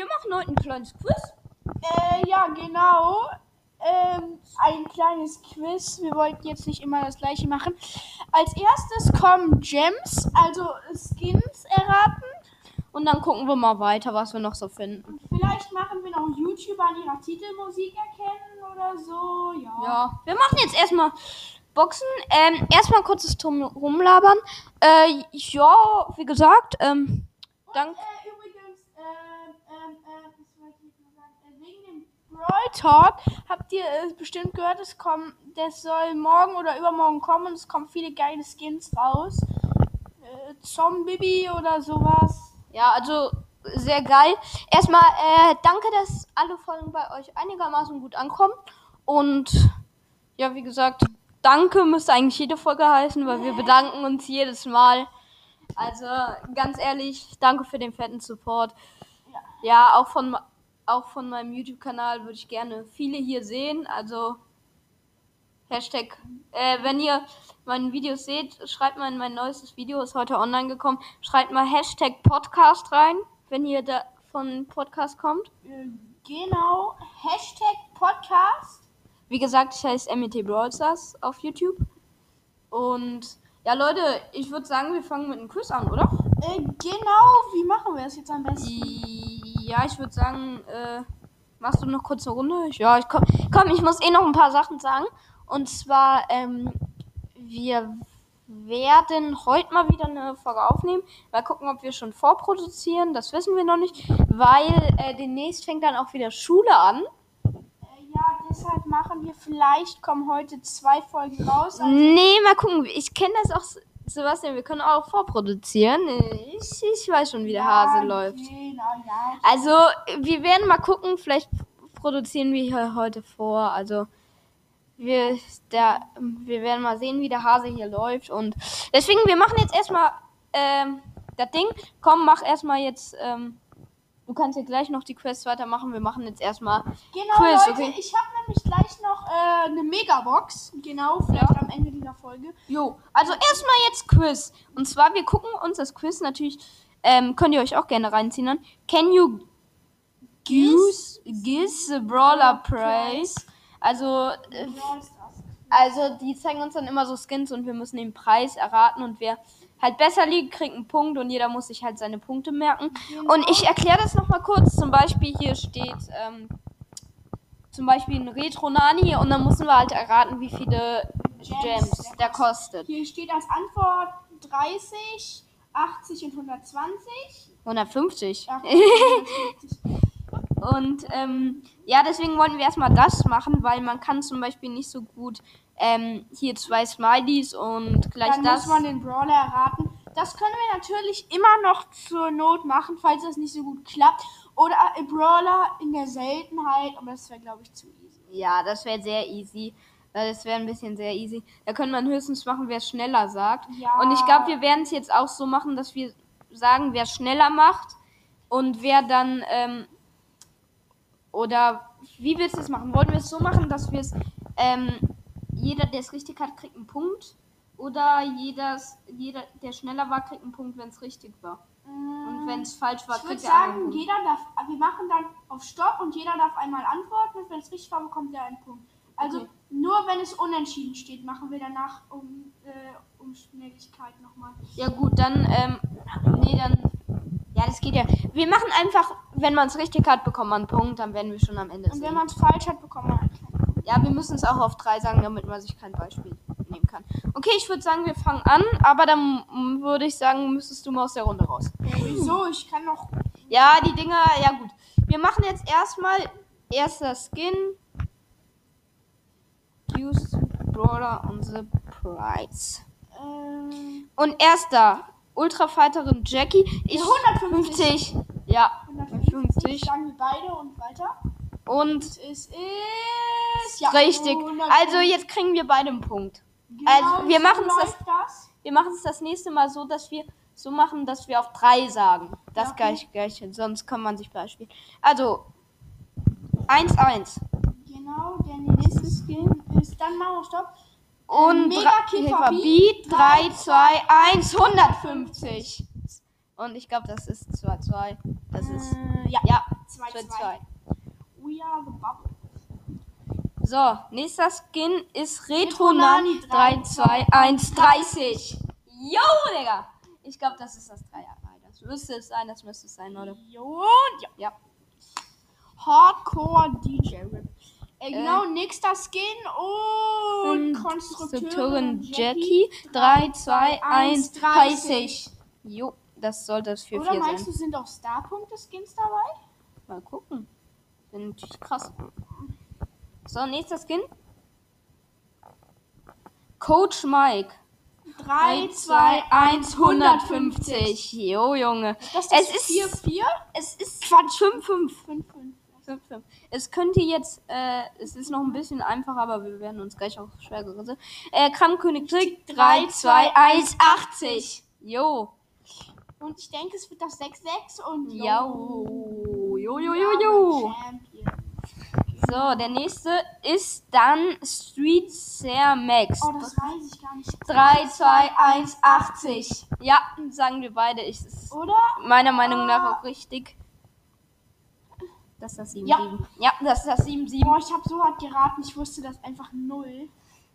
wir machen heute ein kleines Quiz. Äh, ja, genau. Ähm, ein kleines Quiz. Wir wollten jetzt nicht immer das gleiche machen. Als erstes kommen Gems, also Skins erraten. Und dann gucken wir mal weiter, was wir noch so finden. Vielleicht machen wir noch YouTuber an ihrer Titelmusik erkennen oder so. Ja. Ja, wir machen jetzt erstmal Boxen. Ähm, erstmal kurzes Drum rumlabern. Äh, ja, wie gesagt, ähm, dank. Äh, Brawl Talk habt ihr äh, bestimmt gehört, es kommt, das soll morgen oder übermorgen kommen und es kommen viele geile Skins raus. Äh, Zombie oder sowas. Ja, also sehr geil. Erstmal, äh, danke, dass alle Folgen bei euch einigermaßen gut ankommen. Und ja, wie gesagt, danke müsste eigentlich jede Folge heißen, weil wir bedanken uns jedes Mal. Also ganz ehrlich, danke für den fetten Support. Ja, auch von auch von meinem YouTube-Kanal würde ich gerne viele hier sehen. Also Hashtag, äh, wenn ihr meine Videos seht, schreibt mal in mein neuestes Video, ist heute online gekommen. Schreibt mal Hashtag Podcast rein, wenn ihr da von Podcast kommt. Äh, genau. Hashtag Podcast. Wie gesagt, ich heiße MET Brawl Stars auf YouTube. Und ja, Leute, ich würde sagen, wir fangen mit einem Quiz an, oder? Äh, genau. Wie machen wir es jetzt am besten? Ja, ich würde sagen, äh, machst du noch kurz eine Runde? Ja, ich komm, komm, ich muss eh noch ein paar Sachen sagen. Und zwar, ähm, wir werden heute mal wieder eine Folge aufnehmen. Mal gucken, ob wir schon vorproduzieren. Das wissen wir noch nicht, weil äh, demnächst fängt dann auch wieder Schule an. Äh, ja, deshalb machen wir vielleicht, kommen heute zwei Folgen raus. Also, Nee, mal gucken. Ich kenne das auch, Sebastian. Wir können auch vorproduzieren. Ich, ich weiß schon, wie der Hase läuft. Genau, ja. Also, wir werden mal gucken. Vielleicht produzieren wir hier heute vor. Also, wir, der, wir werden mal sehen, wie der Hase hier läuft. Und deswegen, wir machen jetzt erstmal ähm, das Ding. Komm, mach erstmal jetzt. Ähm, du kannst ja gleich noch die Quest weitermachen. Wir machen jetzt erstmal Genau, Quiz, Leute, okay? ich habe nämlich gleich noch äh, eine Megabox. Genau, vielleicht am Ende dieser Folge. Jo, also erstmal jetzt Quiz. Und zwar, wir gucken uns das Quiz natürlich, ähm, könnt ihr euch auch gerne reinziehen. Dann. Can you guess, guess the brawler price? Also, äh, also die zeigen uns dann immer so Skins und wir müssen den Preis erraten und wer halt besser liegt, kriegt einen Punkt und jeder muss sich halt seine Punkte merken. Und ich erkläre das nochmal kurz. Zum Beispiel hier steht ähm, zum Beispiel ein Retro Nani und dann müssen wir halt erraten, wie viele Gems der kostet. Hier steht als Antwort 30, 80 und 120. 150. Ja, Und ähm, ja, deswegen wollten wir erstmal das machen, weil man kann zum Beispiel nicht so gut ähm, hier zwei Smileys und gleich dann das. muss man den Brawler erraten. Das können wir natürlich immer noch zur Not machen, falls das nicht so gut klappt. Oder ein Brawler in der Seltenheit, aber das wäre, glaube ich, zu easy. Ja, das wäre sehr easy. Das wäre ein bisschen sehr easy. Da könnte man höchstens machen, wer es schneller sagt. Ja. Und ich glaube, wir werden es jetzt auch so machen, dass wir sagen, wer schneller macht und wer dann ähm, oder wie willst du es machen? Wollen wir es so machen, dass wir es ähm, jeder, der es richtig hat, kriegt einen Punkt oder jedes, jeder, der schneller war, kriegt einen Punkt, wenn es richtig war. Und wenn es falsch war, Ich würde kriegt er einen sagen, Punkt. jeder darf, wir machen dann auf Stopp und jeder darf einmal antworten und wenn es richtig war, bekommt er einen Punkt. Also Okay. nur wenn es unentschieden steht, machen wir danach um, äh, um Schnelligkeit nochmal. Ja gut, dann, ähm, nee, dann, ja, das geht ja. Wir machen einfach, wenn man es richtig hat, bekommt man einen Punkt, dann werden wir schon am Ende Und sehen. wenn man es falsch hat, bekommt man einen Punkt. Ja, wir müssen es auch auf drei sagen, damit man sich kein Beispiel nehmen kann. Okay, ich würde sagen, wir fangen an, aber dann würde ich sagen, müsstest du mal aus der Runde raus. Wieso? Ich kann noch. Ja, die Dinger, ja gut. Wir machen jetzt erstmal erster Skin. Use Brawler on the Price. Ähm, Und erster, Ultrafighterin Jackie. Ich 150. 50. Ja, 150. 50. Sagen wir beide und weiter. Und Es ist. Ja, richtig. 150. Also jetzt kriegen wir beide einen Punkt. Genau also, wir so machen's das- das. Wir machen es das nächste Mal so, dass wir so machen, dass wir auf drei sagen. Das Ja, okay. gleich, gleich, sonst kann man sich beispielen. Also 1-1. Genau, der nächste Skin ist. Dann machen wir Stopp. Und Mega Beat 3, 2, 1, 150. Und ich glaube, das ist 2, 2. Das ist. Äh, ja. Ja, 2-2. 2-2. We are the bubble. So, nächster Skin ist Retro Retronani Nani 3, 2, 1, 30. Yo, Digga. Ich glaube, das ist das 3. Das müsste es sein, das müsste es sein, oder? Jo, ja. Ja. Hardcore DJ Rip. Äh, genau, nächster Skin und, Konstrukteurin Konstrukteurin Jackie 3, 2, 1, 30. Jo, das sollte das 4, Oder 4 meinst sein. du, sind auch Starpunkte-Skins dabei? Mal gucken. Wäre natürlich krass. So, nächster Skin. Coach Mike. 3, 2, 1, 150. 150. Jo, Junge. Das ist Es das ist 4, 4? Es ist Quatsch. 5, 5. 5, 5. 5, 5. Es könnte jetzt, äh, es ist noch ein bisschen einfacher, aber wir werden uns gleich auch schwer gerissen. Äh, Kramkönig Trick 3, 2, 1, 80. Jo. Und ich denke, es wird das 6, 6 und Jo. Jo, jo, jo, jo. So, der nächste ist dann Street Ser Max. Oh, das weiß ich gar nicht. 3, 2, 1, 80. Ja, sagen wir beide. Ich, ist Oder? meiner Meinung nach auch richtig. Das ist das 7, Ja. 7. Ja, das ist das 7, 7. Boah, ich habe so hart geraten, ich wusste das einfach null.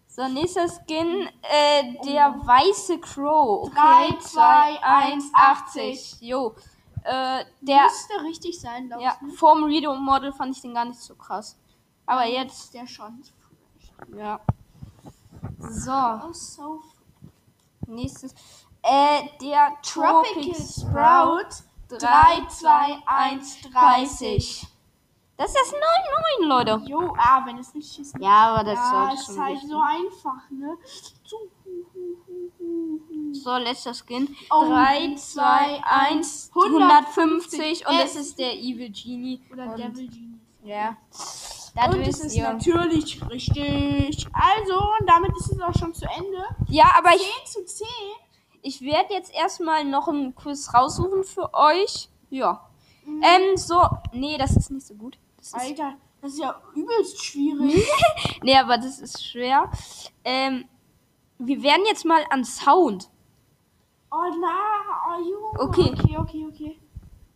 So, nächster Skin, äh, der weiße Crow. Drei, Okay, zwei, 2, 1, 80. Jo. Äh, der, Müsste richtig sein, glaube ja, ich. ne? vorm Redo-Model fand ich den gar nicht so krass. Aber jetzt, Der schon. ja. So, Oh, so nächstes. Äh, der Tropical Sprout. 3, 2, 1, 30. Das ist das 9, 9, Leute. Jo, ah, wenn es nicht ist. Ja, aber das ja, sollte ist schon halt wichtig. so einfach, ne? So, letzter Skin. Oh, 3, 2, 1, 150. Und das ist der Evil Genie. Oder und, Devil Genie. Ja. Und Das es wisst ist ihr. natürlich richtig. Also, und damit ist es auch schon zu Ende. Ja, aber ich, 10 zu 10. ich werde jetzt erstmal noch einen Quiz raussuchen für euch. Ja. Mhm. Ähm, so. Nee, das ist nicht so gut. Alter, das ist ja übelst schwierig. nee, aber das ist schwer. Ähm, wir werden jetzt mal an Sound. Oh na, oh Junge. Okay. Okay, okay, okay.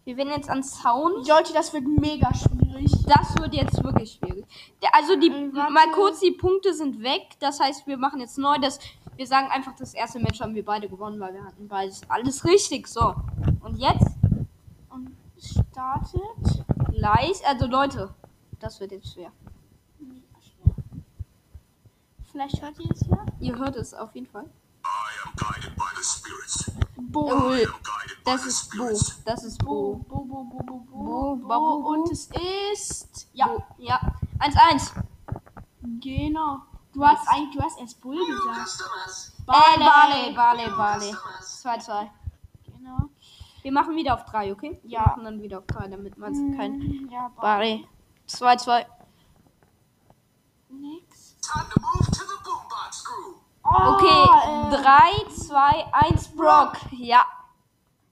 Wir werden jetzt an Sound. Leute, das wird mega schwierig. Das wird jetzt wirklich schwierig. Also die Äh, warte. mal kurz, die Punkte sind weg. Das heißt, wir machen jetzt neu. Das, wir sagen einfach, das erste Match haben wir beide gewonnen, weil wir hatten beides alles richtig. So. Und jetzt startet. gleich. Also Leute, das wird jetzt schwer. Vielleicht hört ihr es ja. Ihr hört es auf jeden Fall. I am guided by the spirits. Bo. Das ist Bo. Das ist Bo, Bo. Bo, Bo, Bo, Bo, Bo, Bo. Und es ist. Ja, Bo. Ja. 1-1. genau. Du hast eigentlich, du hast erst Bull gesagt. Äh, Barley, Barley, Barley. 2-2. Genau. Wir machen wieder auf 3, okay? Wir Ja. machen dann wieder auf 3, damit man es kein. Mm, Ja, Barley. 2-2. Nix. Time to move to the boombox groove. Oh, Okay, äh, 3, 2, 1, Brock. Ja.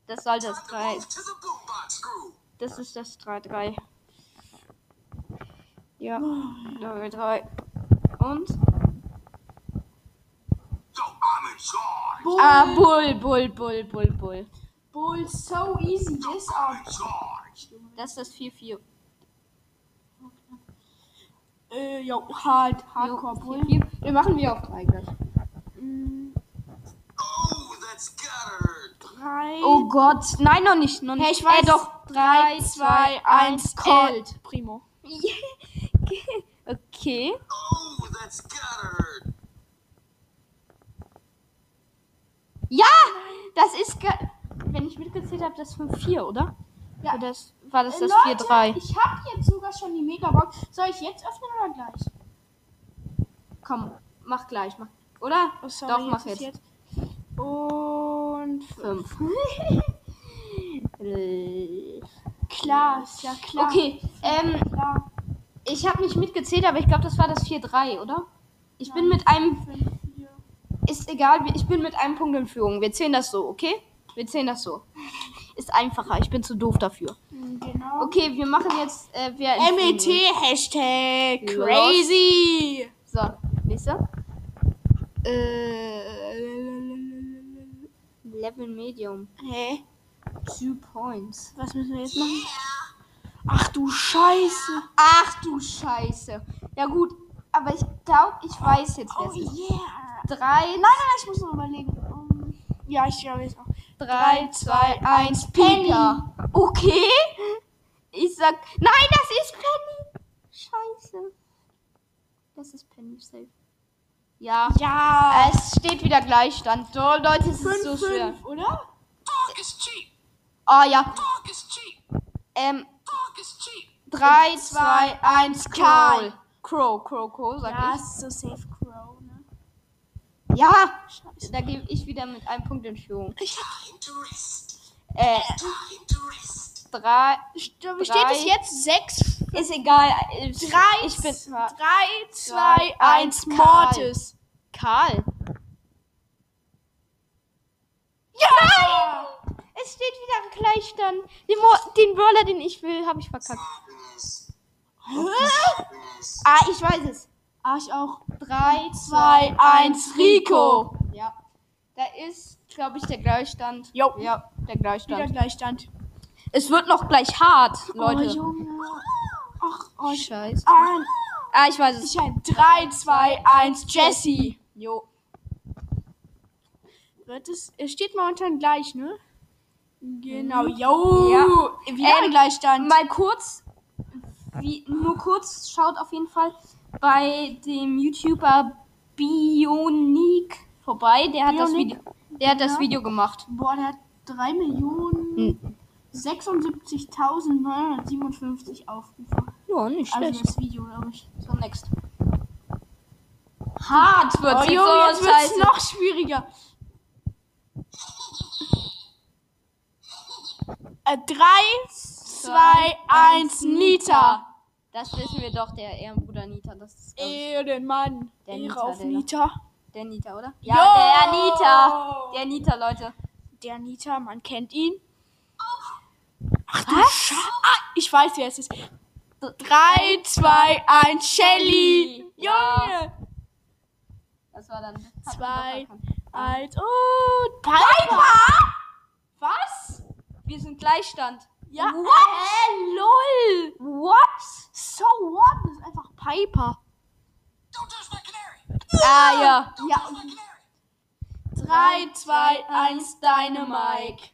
Das soll das Time to 3. move to the boombox groove. Das ist das 3, 3. Ja. 3, 3. Und? Bull, Ah, Bull, Bull, Bull, Bull, Bull. Bull, so easy. This I'm are. Das ist das 4, 4. Äh, jo, hard, hardcore Bull. 4, 4. Wir machen wieder auf 3 gleich. Mm, Oh, that's. Drei. Oh Gott. Nein, noch nicht. Noch nicht. Hey, ich weiß. Äh, doch. 3, 2, 1, Cold. Primo. okay. Oh, that's gotta hurt. Ja! Das ist. Wenn ich mitgezählt habe, das 5, 4, oder? Ja. Oder das, war das das Äh, 4, Leute, 3? Ich habe jetzt sogar schon die Megabox. Soll ich jetzt öffnen oder gleich? Komm, mach gleich. Mach. Oder? Oh, sorry, Doch, mach ist jetzt. Und 5. klar, ist ja klar. Okay, ähm, Klar. ich habe nicht mitgezählt, aber ich glaube, das war das 4-3, oder? Ich bin mit einem, ist egal, ich bin mit einem Punkt in Führung. Wir zählen das so, okay? Wir zählen das so. Ist einfacher, ich bin zu doof dafür. Genau. Okay, wir machen jetzt, äh, wer in MET. Hashtag crazy. So, nächster. Äh, Level Medium. hä? Two points. Was müssen wir jetzt machen? Ach du Scheiße. Ach du Scheiße. Ja gut, aber ich glaube, ich weiß jetzt, wer Oh es ist. yeah. Drei, Nein, nein, ich muss noch überlegen. Um, ja, ich glaube jetzt auch. Drei, zwei, eins, Pika. Okay. Ich sag, nein, das ist Penny. Scheiße. Das ist Penny safe. Ja. Ja. Es steht wieder Gleichstand. So, Leute, es ist so schwer. oder? Talk is cheap. Ah ja. Talk is cheap. Ähm, Talk is cheap. 3, 2, 1, Karl. Crow. Crow, Crow, Crow, sag Ja, ich. ist so safe Crow? Ja. Scheiße. Da gebe ich wieder mit einem Punkt in Führung. Time to rest. Äh. 3, Wie steht Drei. es jetzt? Sechs, ist egal. drei, Ich bin drei, zwei, zwei, eins, eins, Mortis. Karl. Ja! Es steht wieder Gleichstand. Den, Mo den Brawler, den ich will, habe ich verkackt. Ah, ich weiß es. Ich auch. 3, 2, 1, Rico. Ja. Da ist, glaube ich, der Gleichstand. Jo. Ja, der Wieder Gleichstand. Gleichstand. Es wird noch gleich hart, Oh, Leute. Junge. Ach, oh, ich, Scheiße. ah, Ah, ich weiß es. ich ein 3, 2, 1, Jesse. Jo. Wird es, es steht momentan gleich, ne? Genau, jo. Ja. Wieder Ähm, ein Gleichstand. Mal kurz, wie, nur kurz, schaut auf jeden Fall bei dem YouTuber Bionic vorbei. Der hat das Bionic? Video, der hat das Ja. Video gemacht. Boah, der hat 3 Millionen Hm. 76.957 Aufrufe. Ja, nicht Also schlecht. das Video, glaube ich. So, next. Hart wird Oh, jetzt Junge, jetzt wird's noch schwieriger. Äh, 3, 2, 1, Nita. Das wissen wir doch, der Ehrenbruder Nita. Das ist Ehrenmann. Der Ehre Nita, auf der Nita. der Nita, oder? Jo! der Nita. Der Nita, Leute. Der Nita, man kennt ihn. Ach du Scheiße. Ah, ich weiß, wer es ist. 3, 2, 1, Shelly. Ja. Junge. Das war dann. hat man doch Zwei. erkannt. 1 und Piper. Was? Wir sind Gleichstand. Ja. What? Hä, lol. What? So what? Das ist einfach Piper. Don't touch my canary. Ah, ja. Don't Ja. touch my canary. 3, 2, 1, Dynamike.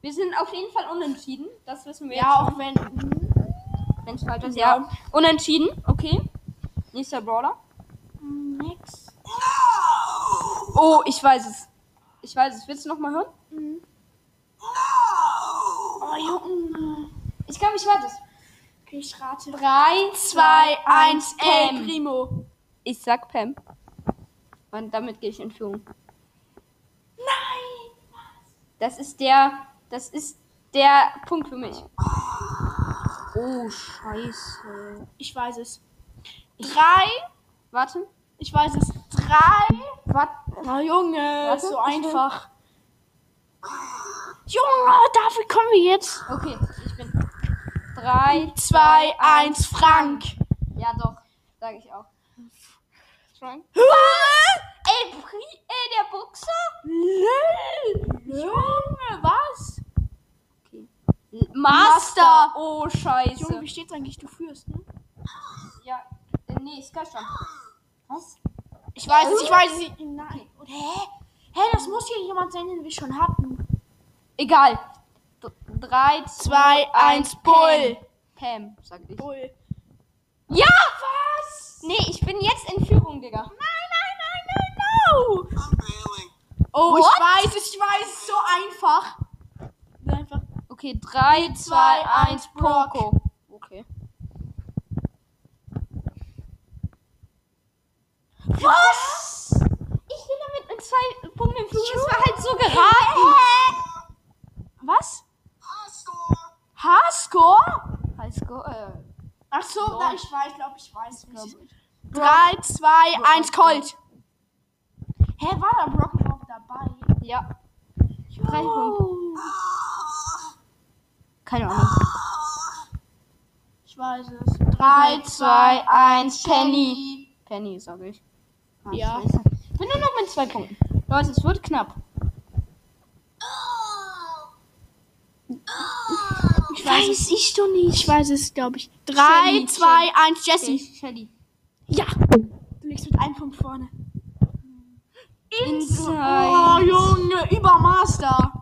Wir sind auf jeden Fall unentschieden. Das wissen wir Ja, jetzt. auch wenn. Wenn es falsch ist. Ja. Ja. Unentschieden. Okay. Nächster Brawler. Nix. Oh, ich weiß es. Ich weiß es. Willst du noch mal hören? Oh, Junge. Ich glaube, ich weiß es. Okay, ich rate. 3, 2, 1, El Primo. Ich sag Pam. Und damit gehe ich in Führung. Nein. Das ist der. Das ist der Punkt für mich. Oh, scheiße. Ich weiß es. 3. Warte. Ich weiß es. 3. Warte. Oh, Junge. Warte, so einfach. Junge, dafür kommen wir jetzt. Okay, ich bin. 3, 2, 1, Frank. Ja, doch. Sag ich auch. Frank. Was? Ey, ey, der Boxer? Lol. Junge, was? Okay. Master. Master. Oh, scheiße. Junge, wie steht's eigentlich? Du führst, ne? Ja, äh, nee, ist gleich schon. Was? Ich weiß es, ich weiß es. nicht. Nein. Hä? Hä, das muss hier jemand sein, den wir schon hatten. Egal. 3, 2, 1, Bull. Pam, sag ich. Bull. Ja! Was? Nee, ich bin jetzt in Führung, Digga. Nein, nein, nein, nein, no. Oh, What? ich weiß ich weiß. So einfach. Einfach. Okay, 3, 2, 1, Brock. Poco. Okay. Was? Ich bin damit mit zwei Punkten in Führung. Das war halt so geraten. Was? High score. H-Score? Highscore, äh, Ach so, na, ich weiß, glaube ich weiß glaub nicht. ich. 3, 2, Brock. 1, Colt. Hä, war da Brock überhaupt dabei? Ja. Drei Punkte. Oh, Keine Ahnung. ich weiß es. 3, 2, 1, Penny. Penny, sag ich. Ah, Ja. Ich bin nur noch mit zwei Punkten. Leute, es wird knapp. Ich weiß, es. ich doch nicht. Ich weiß es, glaube ich. 3, Shelly, 2, 1, Jesse. Shelly. Ja. Du liegst mit einem Punkt vorne. Inside. Oh, Junge, über Master.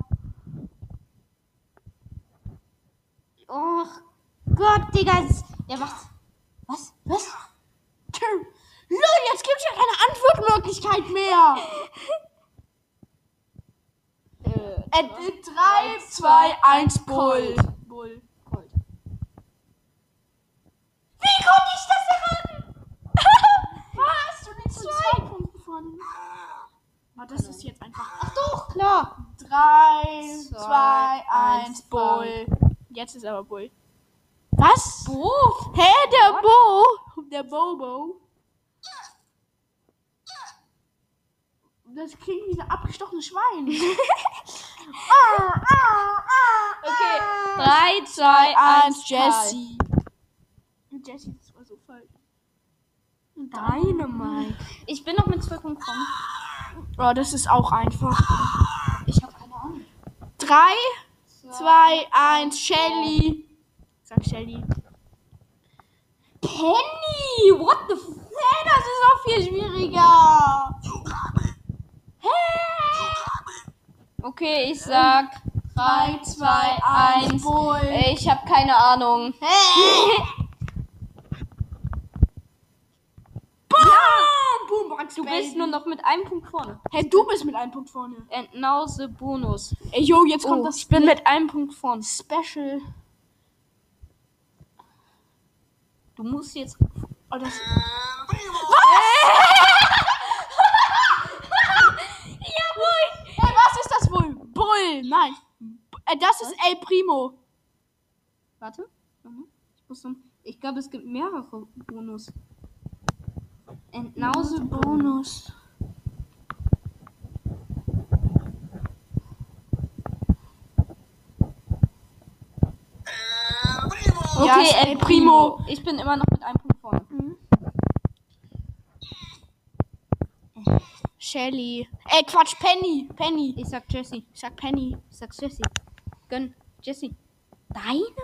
Oh Gott, Digga. Ja, was? Was? Was? Lol, jetzt gibt's ja keine Antwortmöglichkeit mehr. Äh, 3, 2, 1, Bull. Bull. Cold. Wie konnte ich das erraten? Was? Du liegst mit zwei Punkten vorne. Ah, das ist jetzt einfach. Ach doch, klar. 3, Zwei, 2, 1, eins, Bull. Jetzt ist aber Bull. Was? Bo. Hä, der Bo? Der Bobo. Das klingt wie ein abgestochenes Schwein. ah, ah, ah, Okay. ah. 3, 2, 1, Eins, Jesse. Jesse, das war so falsch. Dynamite. Ich bin noch mit 12 Punkten. Oh, das ist auch einfach. Ich habe keine Ahnung. 3, 2, 1, Shelly. Sag Shelly. Penny! What the f... Hey, das ist auch viel schwieriger. Okay, ich sag 3, 2, 1. Bull. Ich habe keine Ahnung. Boom, Boom, Du bist nur noch mit einem Punkt vorne. Hey, du bist mit einem Punkt vorne. And now the bonus. Ey, yo, jetzt kommt Oh, das ich bin mit einem Punkt vorne. Special. Du musst jetzt... Oh, das Jawohl! Hey, was ist das wohl? Bull. Nein. Äh, das ist El Primo. Warte. Ich muss noch... Ich glaube, es gibt mehrere Bonus. The bonus. Okay, El. Primo. Ich bin immer noch mit einem Punkt vorne. Shelly. Ey, Quatsch, Penny. Penny. Ich sag Jesse. Ich sag Penny. Ich sag Jesse. Gönn. Jesse. Deine?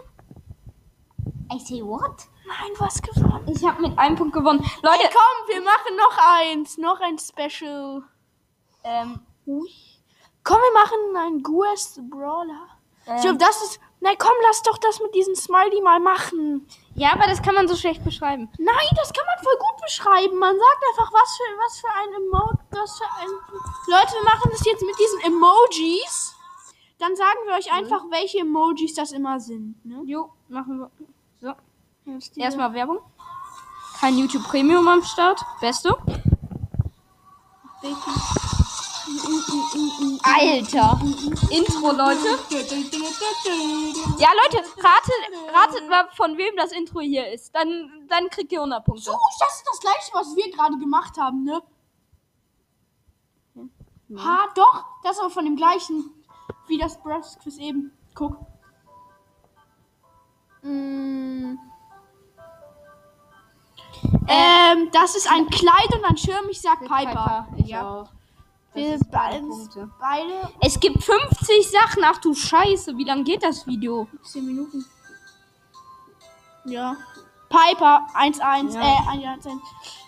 I say what? Nein, was gewonnen? Ich habe mit einem Punkt gewonnen. Leute, Ey, komm, wir machen noch eins. Noch ein Special. ähm, Komm, wir machen einen Guest Brawler. ähm, Ich glaube, das ist. Nein, komm, lass doch das mit diesem Smiley mal machen. ja, aber das kann man so schlecht beschreiben. Nein, das kann man voll gut beschreiben. Man sagt einfach, was für, was für ein Emoji, was für ein... Leute, wir machen das jetzt mit diesen Emojis. Dann sagen wir euch einfach, welche Emojis das immer sind. Ne? Jo, machen wir. So, erstmal Werbung. Kein YouTube Premium am Start. Beste. Alter. Intro, Leute. Ja, Leute, ratet, ratet mal, von wem das Intro hier ist. Dann, dann kriegt ihr 100 Punkte. So, das ist das gleiche, was wir gerade gemacht haben, ne? Ha, doch. Das ist aber von dem gleichen, wie das Brass Quiz eben. Guck. Mm. Ähm, das ist ein Kleid und ein Schirm. Ich sag Piper. Ich Ja. auch. Wir beide beide, Es gibt 50 Sachen. Ach du Scheiße, wie lang geht das Video? 10 Minuten. Ja. Piper 1-1. Ja. Äh, 1-1.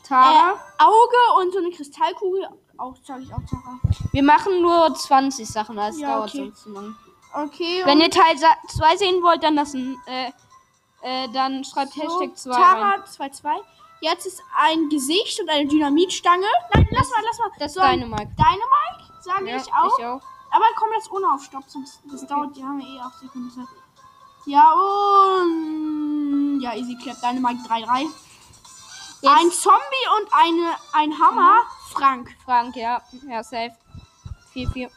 Tara. Äh, Auge und so eine Kristallkugel. Auch sage ich auch Tara. Wir machen nur 20 Sachen, das Ja, dauert okay. sonst zu lang. Okay. Wenn ihr Teil 2 sehen wollt, dann lassen, äh, äh, dann schreibt so, Hashtag 2 rein. Tara 2-2. Jetzt ist ein Gesicht und eine Dynamitstange. Nein, lass mal, lass mal. Das ist so, deine Mike. Dynamite, sage Ja, ich auch. Ich auch. Aber komm jetzt ohne auf Stopp, sonst das dauert, die haben wir eh 8 Sekunden Zeit. Ja, und. Ja, easy clap, Dynamite 3-3. Ein Zombie und eine, ein Hammer. Frank. Frank, ja. Ja, safe. 4-4.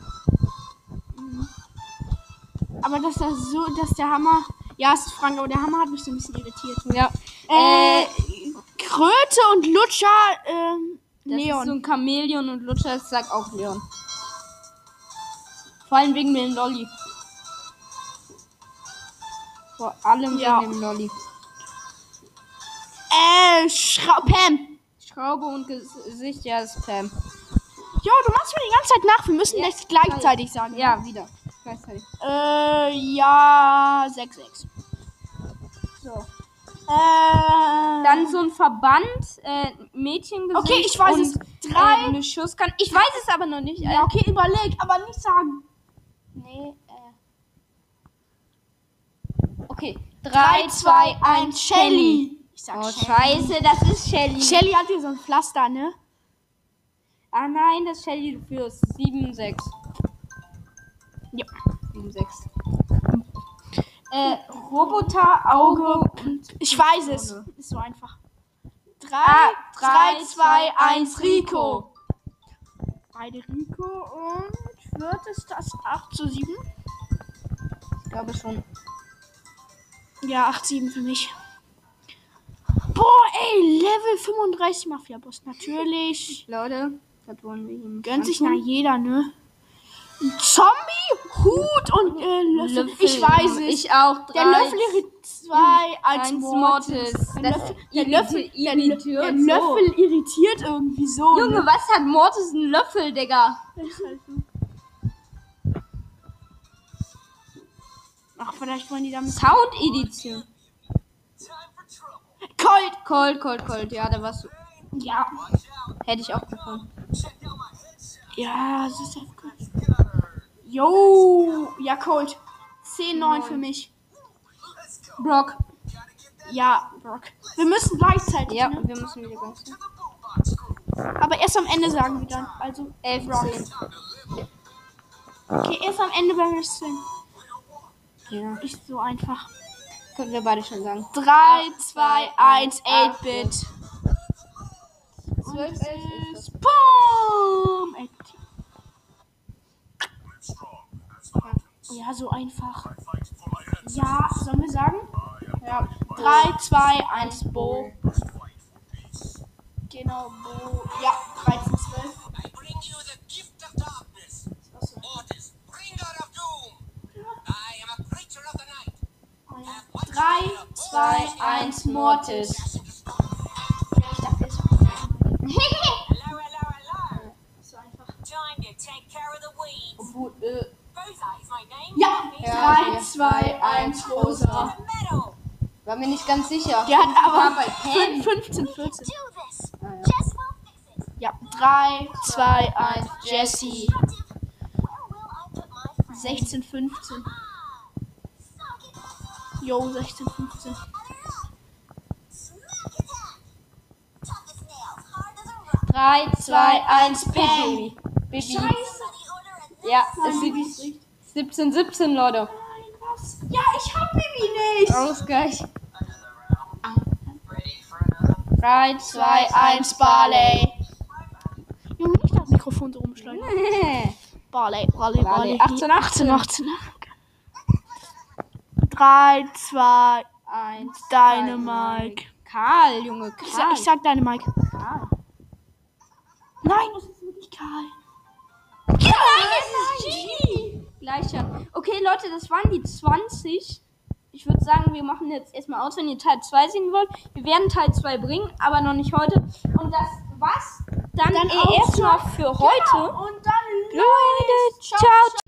Aber dass das so, dass der Hammer. Ja, es ist Frank, aber der Hammer hat mich so ein bisschen irritiert. Ja. Äh, Äh, Kröte und Lutscher, ähm, das Leon. ist so ein Chamäleon und Lutscher, das sagt auch Leon. Vor allem wegen dem Lolli. Vor allem Ja. wegen dem Lolli. Äh, Schra Pam. Schraube und Gesicht, ja, das ist Pam. Jo, du machst mir die ganze Zeit nach. Wir müssen Ja, das gleichzeitig sagen. Ja, wieder. Gleichzeitig. Äh, ja, 6-6. So. Äh, Dann so ein Verband, äh, Mädchengesicht Okay, ich weiß und, es. Drei. Äh, eine Schusskanne. Ich weiß es aber noch nicht. ja, okay, überleg, aber nicht sagen. Nee, äh. Okay. 3, 2, 1, Shelly. Ich sag Oh, Shelly. scheiße, das ist Shelly. Shelly hat hier so ein Pflaster, ne? Ah nein, das ist Shelly für 7, 6. Ja. 7, 6. Äh, Roboter, Auge und. Ich weiß es. Ist so einfach. 3, Ah, 3, drei, 2, 1, eins, Rico. Beide Rico und wird es das 8 zu 7? Ich glaube schon. Ja, 8 7 für mich. Boah, ey, Level 35 Mafia-Boss. Natürlich. Leute, das wollen wir ihm. Gönnt sich nach jeder, ne? Zombie, Hut und äh, Löffel. Ich weiß es. Ich auch. der Drei, Löffel irritiert 2, 1 eins Mortis. Mortis. Der Löffel, der Löffel, irritiert der, Lö- irritiert der so. Löffel irritiert irgendwie so. Junge, ne? was hat Mortis einen Löffel, Digga? Ach, vielleicht wollen die damit. For trouble. Cold! Cold, cold, cold. Ja, da warst du. Ja. Hätte ich auch bekommen. Ja, das ist echt gut. Yo! Ja, Cold. 10, 9 für mich. Brock. Ja, Brock. Wir müssen gleichzeitig, Ja, ne? wir müssen wieder crew. Aber erst am Ende sagen wir dann. Also, 11, Brock. 10. Time to live. Okay, erst am Ende werden wir es sehen. Ja, Ist so einfach. können wir beide schon sagen. 3, 2, 1, 8-Bit. 12, 11 ist Boom! 8-Bit. Ja, so einfach. Ja, sollen wir sagen? Ja. 3, 2, 1, Bo. Genau, Bo. Ja, 13, 12. I bring you the gift of darkness. Mortis, Obwohl, äh. Ja, Ja, 3, 2, 1, Rosa. War mir nicht ganz sicher. Der hat aber bei Pen. 15, 14. Do this. Ah, ja. Ja, 3, 2, 1, Jesse. Where will I put my friend? 16, 15. Suck it. Jo, 16, 15. Smack it up. Tough as nails, hard as a rock. 3, 2, 1, Baby. Baby. Scheiße. Ja, es Baby ist ist richtig. 17, 17, Leute. Nein, was? Ja, ich hab Baby nicht. Ausgleich. Ready for another? 3, 2, 1, Barley. Junge, nicht das Mikrofon so rumschlagen. Barley, Barley, Barley. Barley. 18, 18, 18. 3, 2, 1. Dynamike. Karl, Junge, Ich, Karl. sag- ich sag deine Mike. Karl. Nein, das ist nicht Karl. Nein, es ist G. Gleicher. Okay, Leute, das waren die 20. Ich würde sagen, wir machen jetzt erstmal aus, wenn ihr Teil 2 sehen wollt. Wir werden Teil 2 bringen, aber noch nicht heute. Und das war's dann, Dann erstmal für heute. Und dann Leute, ciao, ciao.